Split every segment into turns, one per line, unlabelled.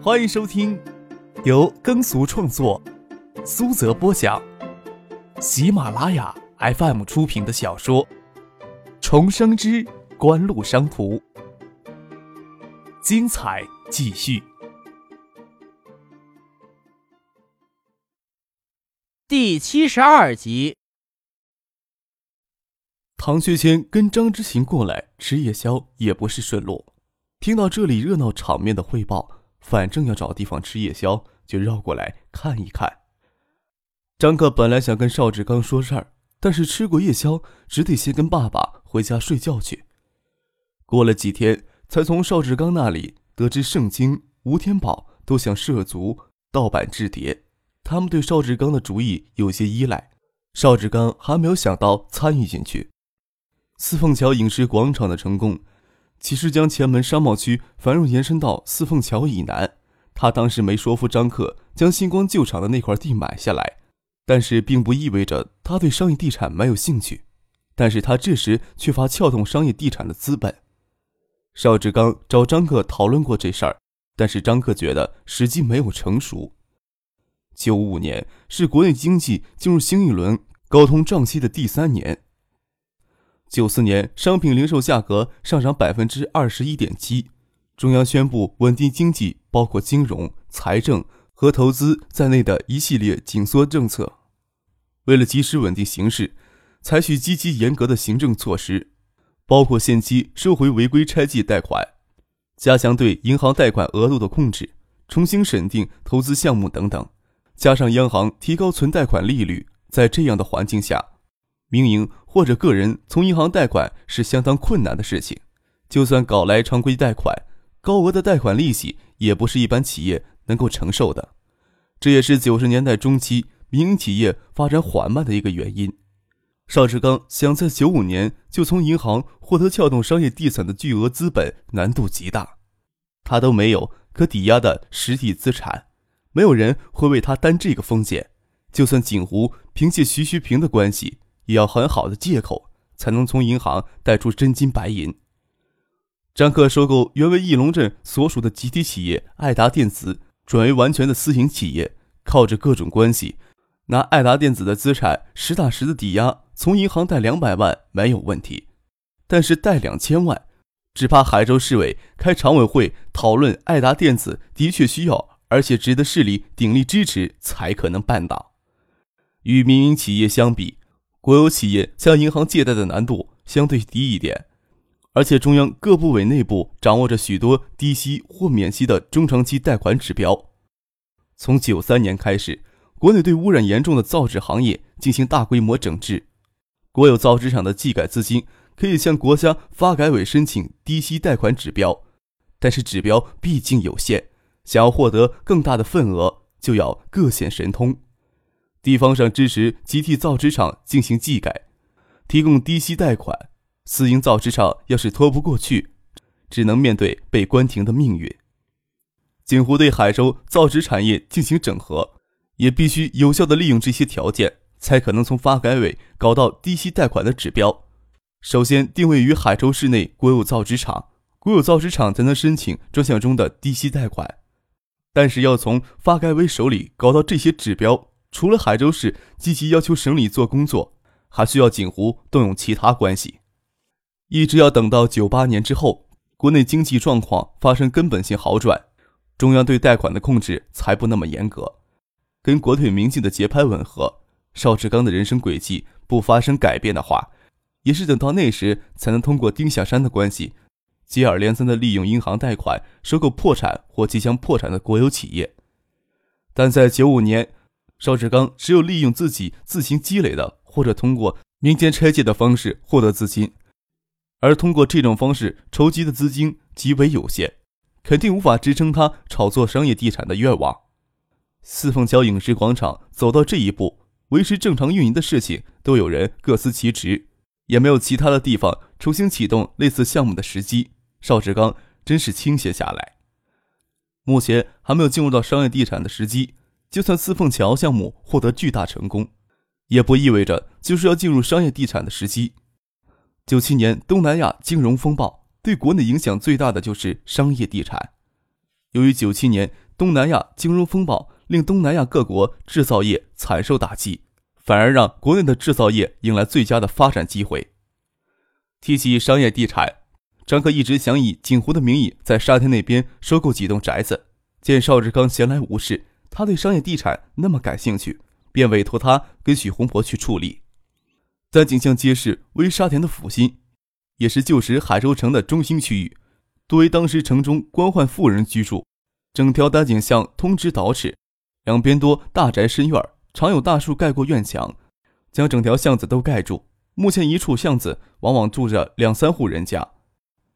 欢迎收听由耕俗创作、苏泽播讲、喜马拉雅 FM 出品的小说《重生之官路商途》，精彩继续，
第七十二集。
唐学谦跟张之行过来吃夜宵也不是顺路，听到这里热闹场面的汇报。反正要找地方吃夜宵，就绕过来看一看。张克本来想跟邵志刚说事儿，但是吃过夜宵，只得先跟爸爸回家睡觉去。过了几天，才从邵志刚那里得知圣经、吴天宝都想涉足盗版制碟，他们对邵志刚的主意有些依赖。邵志刚还没有想到参与进去。四凤桥影视广场的成功。其实将前门商贸区繁荣延伸到四凤桥以南，他当时没说服张克将星光旧厂的那块地买下来，但是并不意味着他对商业地产没有兴趣，但是他这时缺乏撬动商业地产的资本。邵志刚找张克讨论过这事儿，但是张克觉得时机没有成熟。九五年是国内经济进入新一轮高通胀期的第三年。九四年商品零售价格上涨百分之二十一点七，中央宣布稳定经济，包括金融、财政和投资在内的一系列紧缩政策。为了及时稳定形势，采取积极严格的行政措施，包括限期收回违规拆借贷款，加强对银行贷款额度的控制，重新审定投资项目等等。加上央行提高存贷款利率，在这样的环境下。民营或者个人从银行贷款是相当困难的事情，就算搞来常规贷款，高额的贷款利息也不是一般企业能够承受的。这也是九十年代中期民营企业发展缓慢的一个原因。邵志刚想在九五年就从银行获得撬动商业地产的巨额资本，难度极大。他都没有可抵押的实体资产，没有人会为他担这个风险。就算锦湖凭借徐徐平的关系。也要很好的借口，才能从银行贷出真金白银。张克收购原为翼龙镇所属的集体企业爱达电子，转为完全的私营企业，靠着各种关系，拿爱达电子的资产实打实的抵押，从银行贷两百万没有问题。但是贷两千万，只怕海州市委开常委会讨论，爱达电子的确需要，而且值得市里鼎力支持，才可能办到。与民营企业相比。国有企业向银行借贷的难度相对低一点，而且中央各部委内部掌握着许多低息或免息的中长期贷款指标。从九三年开始，国内对污染严重的造纸行业进行大规模整治，国有造纸厂的技改资金可以向国家发改委申请低息贷款指标，但是指标毕竟有限，想要获得更大的份额，就要各显神通。地方上支持集体造纸厂进行技改，提供低息贷款。私营造纸厂要是拖不过去，只能面对被关停的命运。锦湖对海州造纸产业进行整合，也必须有效的利用这些条件，才可能从发改委搞到低息贷款的指标。首先定位于海州市内国有造纸厂，国有造纸厂才能申请专项中的低息贷款。但是要从发改委手里搞到这些指标。除了海州市积极要求省里做工作，还需要锦湖动用其他关系。一直要等到九八年之后，国内经济状况发生根本性好转，中央对贷款的控制才不那么严格，跟国退民进的节拍吻合。邵志刚的人生轨迹不发生改变的话，也是等到那时才能通过丁小山的关系，接二连三的利用银行贷款收购破产或即将破产的国有企业。但在九五年。邵志刚只有利用自己自行积累的，或者通过民间拆借的方式获得资金，而通过这种方式筹集的资金极为有限，肯定无法支撑他炒作商业地产的愿望。四凤桥影视广场走到这一步，维持正常运营的事情都有人各司其职，也没有其他的地方重新启动类似项目的时机。邵志刚真是倾斜下来，目前还没有进入到商业地产的时机。就算四凤桥项目获得巨大成功，也不意味着就是要进入商业地产的时机。九七年东南亚金融风暴对国内影响最大的就是商业地产。由于九七年东南亚金融风暴令东南亚各国制造业惨受打击，反而让国内的制造业迎来最佳的发展机会。提起商业地产，张克一直想以景湖的名义在沙田那边收购几栋宅子。见邵志刚闲来无事，他对商业地产那么感兴趣，便委托他跟许洪博去处理。丹景巷街市为沙田的府心，也是旧时海州城的中心区域，多为当时城中官宦富人居住。整条丹景巷通直岛齿，两边多大宅深院，常有大树盖过院墙，将整条巷子都盖住。目前一处巷子往往住着两三户人家，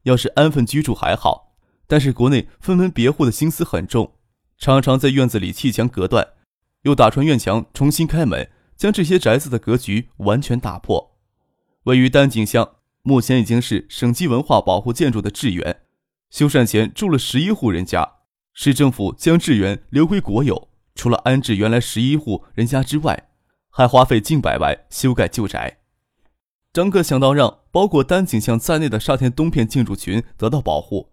要是安分居住还好，但是国内分门别户的心思很重，常常在院子里砌墙隔断，又打穿院墙重新开门，将这些宅子的格局完全打破。位于丹景巷，目前已经是省级文化保护建筑的志园，修缮前住了十一户人家，市政府将志园留归国有，除了安置原来十一户人家之外，还花费近百万修改旧宅。张克想到让包括丹景巷在内的沙田东片建筑群得到保护，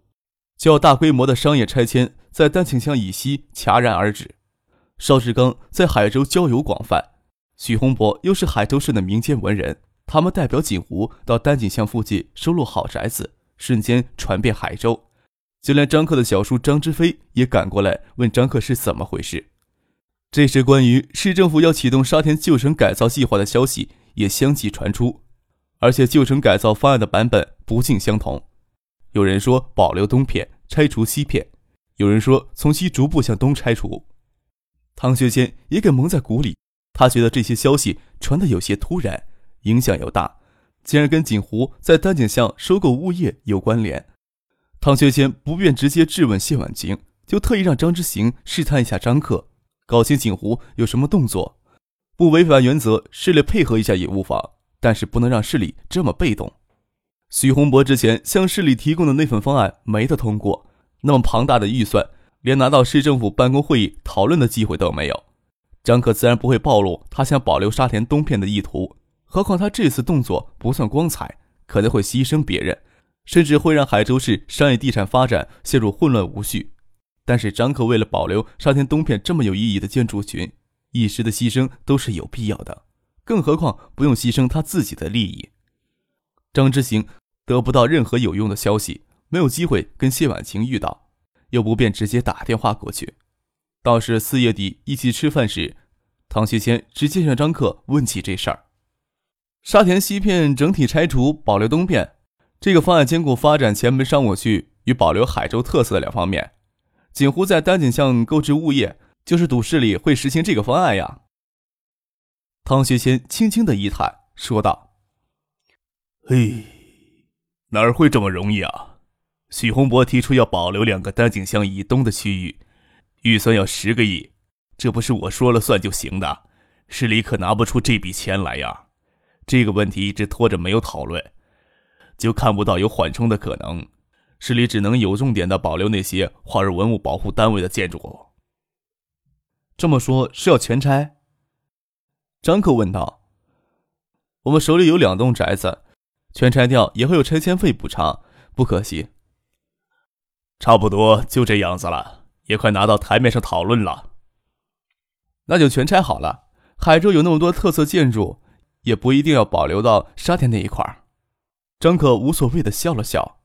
较大规模的商业拆迁在丹景巷以西戛然而止。邵志刚在海州交友广泛，许洪博又是海州市的民间文人，他们代表锦湖到丹景巷附近收录好宅子，瞬间传遍海州。就连张克的小叔张之飞也赶过来问张克是怎么回事。这时，关于市政府要启动沙田旧城改造计划的消息也相继传出。而且旧城改造方案的版本不尽相同，有人说保留东片，拆除西片；有人说从西逐步向东拆除。唐学谦也给蒙在鼓里，他觉得这些消息传得有些突然，影响又大，竟然跟锦湖在丹景巷收购物业有关联。唐学谦不便直接质问谢婉晴，就特意让张之行试探一下张克，搞清锦湖有什么动作，不违反原则，势力配合一下也无妨。但是不能让市里这么被动。许洪博之前向市里提供的那份方案没得通过，那么庞大的预算，连拿到市政府办公会议讨论的机会都没有。张可自然不会暴露他想保留沙田东片的意图，何况他这次动作不算光彩，可能会牺牲别人，甚至会让海州市商业地产发展陷入混乱无序。但是张可为了保留沙田东片这么有意义的建筑群，一时的牺牲都是有必要的。更何况不用牺牲他自己的利益。张之行得不到任何有用的消息，没有机会跟谢婉晴遇到，又不便直接打电话过去。倒是四月底一起吃饭时，唐学谦直接向张克问起这事儿。沙田西片整体拆除，保留东片，这个方案兼顾发展前门商务区与保留海州特色的两方面。锦湖在丹景巷购置物业，就是赌市里会实行这个方案呀。唐学谦轻轻的一叹，说道：“
嘿，哪儿会这么容易啊？许洪博提出要保留两个丹景巷以东的区域，预算要十个亿，这不是我说了算就行的，市里可拿不出这笔钱来呀。这个问题一直拖着没有讨论，就看不到有缓冲的可能。市里只能有重点的保留那些划入文物保护单位的建筑。
这么说，是要全拆？”张克问道：“我们手里有两栋宅子，全拆掉也会有拆迁费补偿，不可惜。
差不多就这样子了，也快拿到台面上讨论了。
那就全拆好了。海州有那么多特色建筑，也不一定要保留到沙田那一块儿。”张可无所谓的笑了笑：“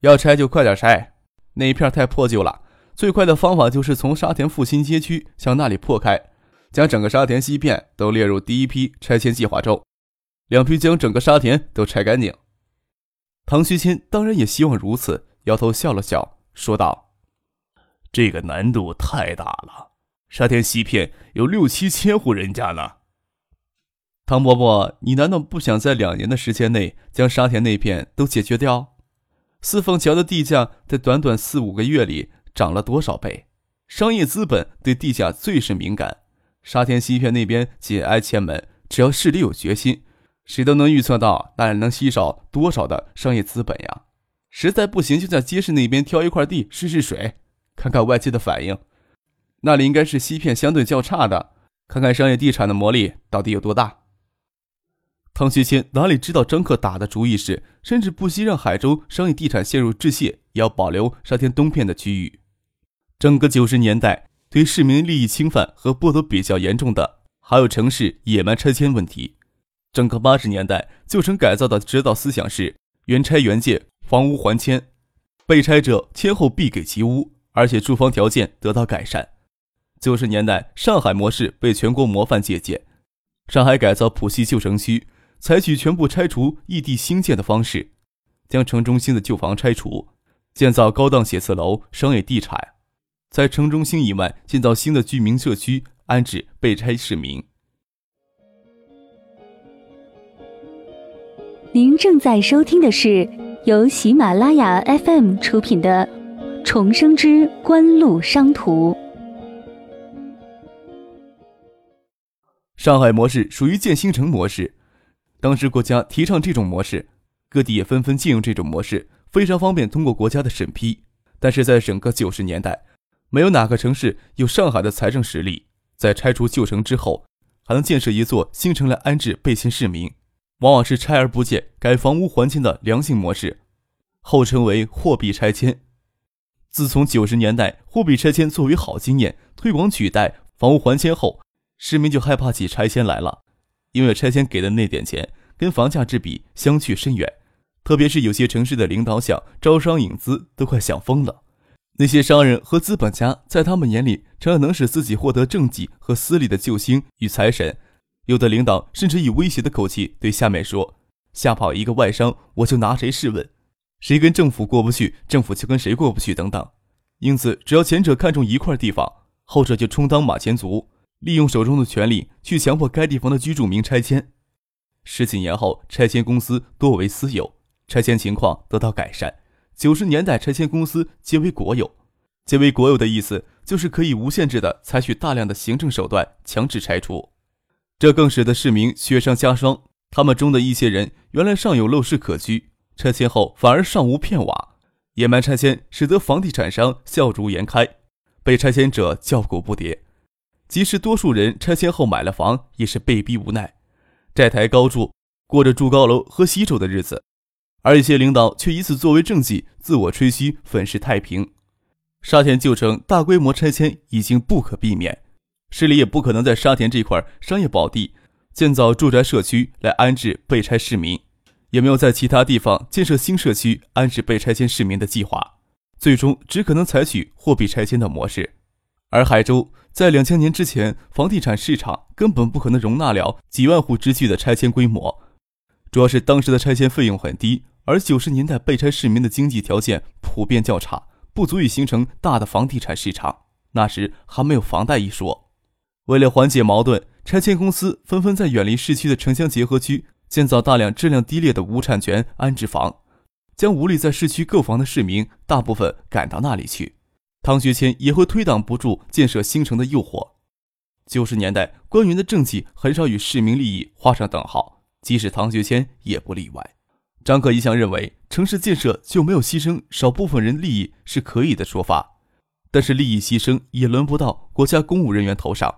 要拆就快点拆，那一片太破旧了。最快的方法就是从沙田复兴街区向那里破开。”将整个沙田西片都列入第一批拆迁计划中，两批将整个沙田都拆干净。唐学谦当然也希望如此，摇头笑了笑，说道：“
这个难度太大了，沙田西片有六七千户人家呢。”
唐伯伯，你难道不想在两年的时间内将沙田那片都解决掉？四凤桥的地价在短短四五个月里涨了多少倍？商业资本对地价最是敏感。沙田西片那边紧挨前门，只要市里有决心，谁都能预测到那里能吸少多少的商业资本呀。实在不行，就在街市那边挑一块地试试水，看看外界的反应。那里应该是西片相对较差的，看看商业地产的魔力到底有多大。唐学谦哪里知道张克打的主意是，甚至不惜让海州商业地产陷入窒息，也要保留沙田东片的区域。整个九十年代，对市民利益侵犯和剥夺比较严重的，还有城市野蛮拆迁问题。整个八十年代，旧城改造的指导思想是原拆原建，房屋还迁，被拆者迁后必给其屋，而且住房条件得到改善。九十年代，上海模式被全国模范借鉴，上海改造浦西旧城区，采取全部拆除、异地兴建的方式，将城中心的旧房拆除，建造高档写字楼、商业地产，在城中心以外建造新的居民社区，安置被拆市民。
您正在收听的是由喜马拉雅 FM 出品的《重生之官路商途》。
上海模式属于建新城模式，当时国家提倡这种模式，各地也纷纷借用这种模式，非常方便通过国家的审批。但是在整个九十年代，没有哪个城市有上海的财政实力，在拆除旧城之后，还能建设一座新城来安置被迁市民。往往是拆而不建、改房屋还迁的良性模式，后称为货币拆迁。自从九十年代货币拆迁作为好经验推广取代房屋还迁后，市民就害怕起拆迁来了，因为拆迁给的那点钱跟房价之比相去甚远。特别是有些城市的领导想招商引资，都快想疯了。那些商人和资本家在他们眼里成了能使自己获得政绩和私利的救星与财神。有的领导甚至以威胁的口气对下面说：“吓跑一个外商，我就拿谁试问？谁跟政府过不去，政府就跟谁过不去，等等。”因此，只要前者看中一块地方，后者就充当马前卒，利用手中的权力去强迫该地方的居住民拆迁。十几年后，拆迁公司多为私有，拆迁情况得到改善。九十年代，拆迁公司皆为国有。皆为国有的意思就是可以无限制的采取大量的行政手段强制拆除。这更使得市民雪上加霜。他们中的一些人原来尚有陋室可居，拆迁后反而尚无片瓦。野蛮拆迁使得房地产商笑逐颜开，被拆迁者叫苦不迭。即使多数人拆迁后买了房，也是被逼无奈，债台高筑，过着住高楼和洗手的日子。而一些领导却以此作为政绩，自我吹嘘，粉饰太平。沙田旧城大规模拆迁已经不可避免。市里也不可能在沙田这块商业宝地建造住宅社区来安置被拆市民，也没有在其他地方建设新社区安置被拆迁市民的计划，最终只可能采取货币拆迁的模式。而海州在两千年之前，房地产市场根本不可能容纳了几万户之巨的拆迁规模，主要是当时的拆迁费用很低，而九十年代被拆市民的经济条件普遍较差，不足以形成大的房地产市场。那时还没有房贷一说。为了缓解矛盾，拆迁公司纷纷在远离市区的城乡结合区建造大量质量低劣的无产权安置房，将无力在市区购房的市民大部分赶到那里去。唐学谦也会推挡不住建设新城的诱惑。九十年代，官员的政绩很少与市民利益画上等号，即使唐学谦也不例外。张克一向认为，城市建设就没有牺牲少部分人利益是可以的说法，但是利益牺牲也轮不到国家公务人员头上。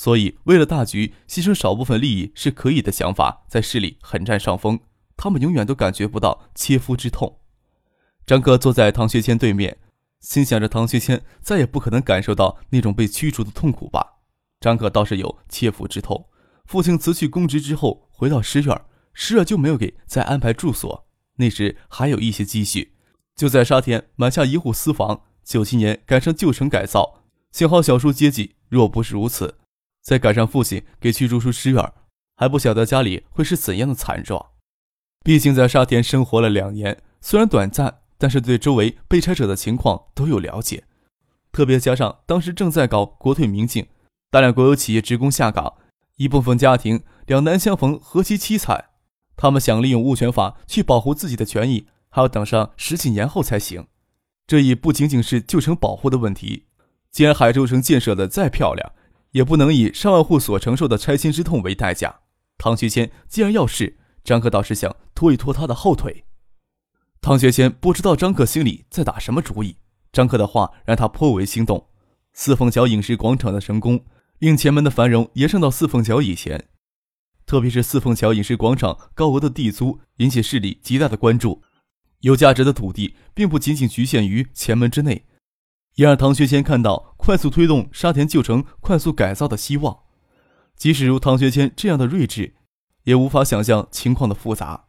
所以，为了大局，牺牲少部分利益是可以的想法，在市里很占上风。他们永远都感觉不到切肤之痛。张克坐在唐学谦对面，心想着唐学谦再也不可能感受到那种被驱逐的痛苦吧。张克倒是有切肤之痛。父亲辞去公职之后，回到师院，师院就没有给再安排住所。那时还有一些积蓄，就在沙田买下一户私房。九七年赶上旧城改造，幸好小叔接济。若不是如此，再赶上父亲给驱逐出师院，还不晓得家里会是怎样的惨状。毕竟在沙田生活了两年，虽然短暂，但是对周围被拆者的情况都有了解。特别加上当时正在搞国退民进，大量国有企业职工下岗，一部分家庭两难相逢，何其凄惨。他们想利用物权法去保护自己的权益，还要等上十几年后才行。这已不仅仅是旧城保护的问题。既然海州城建设的再漂亮，也不能以上万户所承受的拆迁之痛为代价。唐学谦既然要试，张克倒是想拖一拖他的后腿。唐学谦不知道张克心里在打什么主意。张克的话让他颇为心动。四凤桥影视广场的成功，令前门的繁荣延伸到四凤桥以前。特别是四凤桥影视广场高额的地租，引起市里极大的关注。有价值的土地并不仅仅局限于前门之内，也让唐学谦看到快速推动沙田旧城快速改造的希望。即使如唐学谦这样的睿智，也无法想象情况的复杂。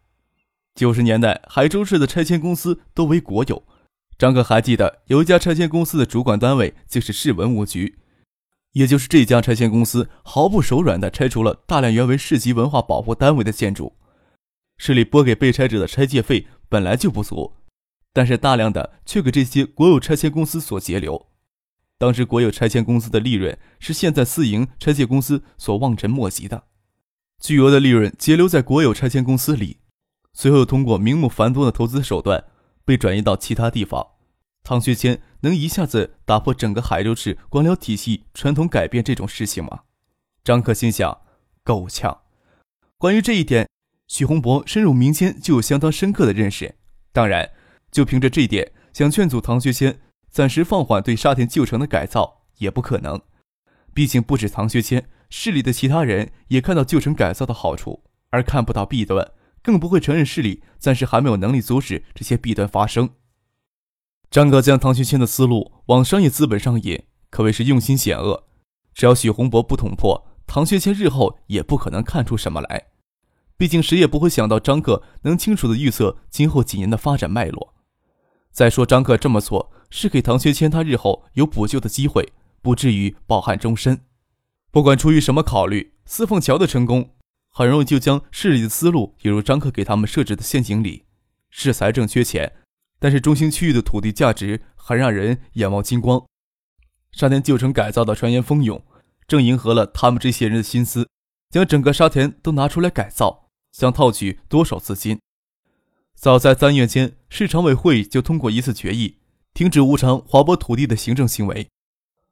九十年代，海州市的拆迁公司都为国有。张克还记得，有一家拆迁公司的主管单位就是市文物局，也就是这家拆迁公司毫不手软地拆除了大量原为市级文化保护单位的建筑。市里拨给被拆者的拆借费本来就不足，但是大量的却给这些国有拆迁公司所截留。当时国有拆迁公司的利润是现在私营拆迁公司所望尘莫及的，巨额的利润截留在国有拆迁公司里，随后通过名目繁多的投资手段。被转移到其他地方，唐学谦能一下子打破整个海州市官僚体系传统改变这种事情吗？张克心想，够呛。关于这一点，许洪博深入民间就有相当深刻的认识。当然，就凭着这一点，想劝阻唐学谦暂时放缓对沙田旧城的改造也不可能。毕竟不止唐学谦，市里的其他人也看到旧城改造的好处，而看不到弊端。更不会承认市里暂时还没有能力阻止这些弊端发生。张哥将唐学谦的思路往商业资本上引，可谓是用心险恶。只要许洪博不捅破，唐学谦日后也不可能看出什么来。毕竟谁也不会想到张克能清楚的预测今后几年的发展脉络。再说张克这么做是给唐学谦他日后有补救的机会，不至于抱憾终身。不管出于什么考虑，四凤桥的成功。很容易就将市里的思路引入张克给他们设置的陷阱里。市财政缺钱，但是中心区域的土地价值很让人眼冒金光。沙田旧城改造的传言蜂涌，正迎合了他们这些人的心思，将整个沙田都拿出来改造，想套取多少资金？早在三月间，市常委会就通过一次决议，停止无偿划拨土地的行政行为。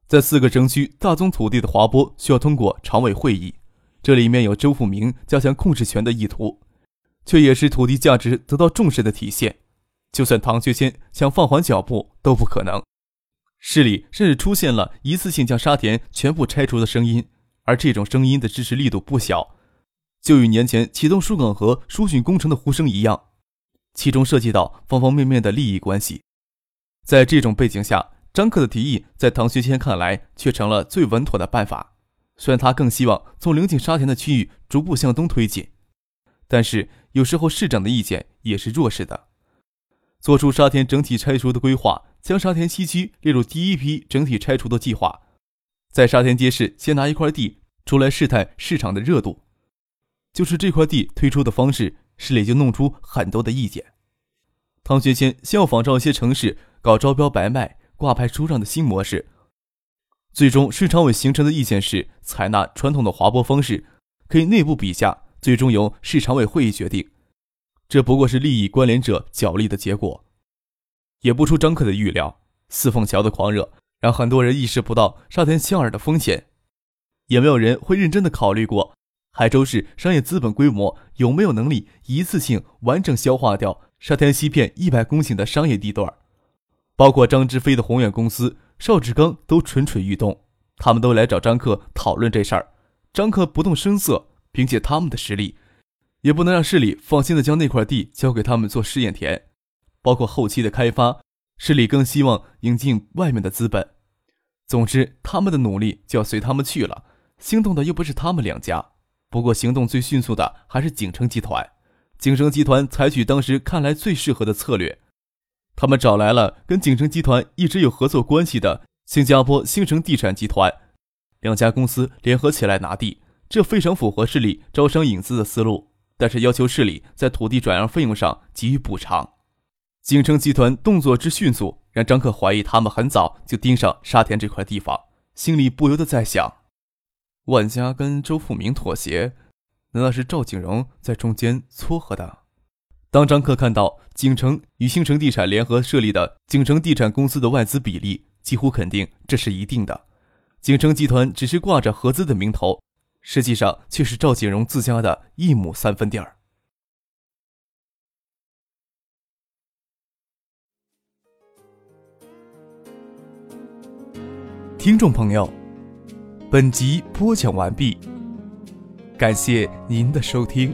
在四个城区大宗土地的划拨需要通过常委会议。这里面有周富明加强控制权的意图，却也是土地价值得到重视的体现。就算唐学谦想放缓脚步都不可能。市里甚至出现了一次性将沙田全部拆除的声音，而这种声音的支持力度不小，就与年前启动疏港河疏浚工程的呼声一样，其中涉及到方方面面的利益关系。在这种背景下，张克的提议在唐学谦看来却成了最稳妥的办法。虽然他更希望从临近沙田的区域逐步向东推进，但是有时候市长的意见也是弱势的。做出沙田整体拆除的规划，将沙田西区列入第一批整体拆除的计划，在沙田街市先拿一块地出来试探市场的热度。就是这块地推出的方式，市里就弄出很多的意见。唐学谦先要仿照一些城市搞招标白卖、挂牌出让的新模式。最终，市常委形成的意见是采纳传统的划拨方式，可以内部比价，最终由市常委会议决定。这不过是利益关联者角力的结果。也不出张克的预料，四凤桥的狂热让很多人意识不到沙田香饵的风险，也没有人会认真的考虑过海州市商业资本规模有没有能力一次性完整消化掉沙田西片一百公顷的商业地段，包括张之飞的宏远公司。邵志刚都蠢蠢欲动，他们都来找张克讨论这事儿。张克不动声色，凭借他们的实力，也不能让市里放心的将那块地交给他们做试验田。包括后期的开发，市里更希望引进外面的资本。总之，他们的努力就要随他们去了。心动的又不是他们两家，不过行动最迅速的还是景城集团。景城集团采取当时看来最适合的策略。他们找来了跟景城集团一直有合作关系的新加坡星城地产集团，两家公司联合起来拿地，这非常符合市里招商引资的思路。但是要求市里在土地转让费用上给予补偿。景城集团动作之迅速，让张克怀疑他们很早就盯上沙田这块地方，心里不由得在想：万家跟周富明妥协，难道是赵景荣在中间撮合的？当张克看到景城与星城地产联合设立的景城地产公司的外资比例，几乎肯定这是一定的。景城集团只是挂着合资的名头，实际上却是赵景荣自家的一亩三分地儿。听众朋友，本集播讲完毕，感谢您的收听。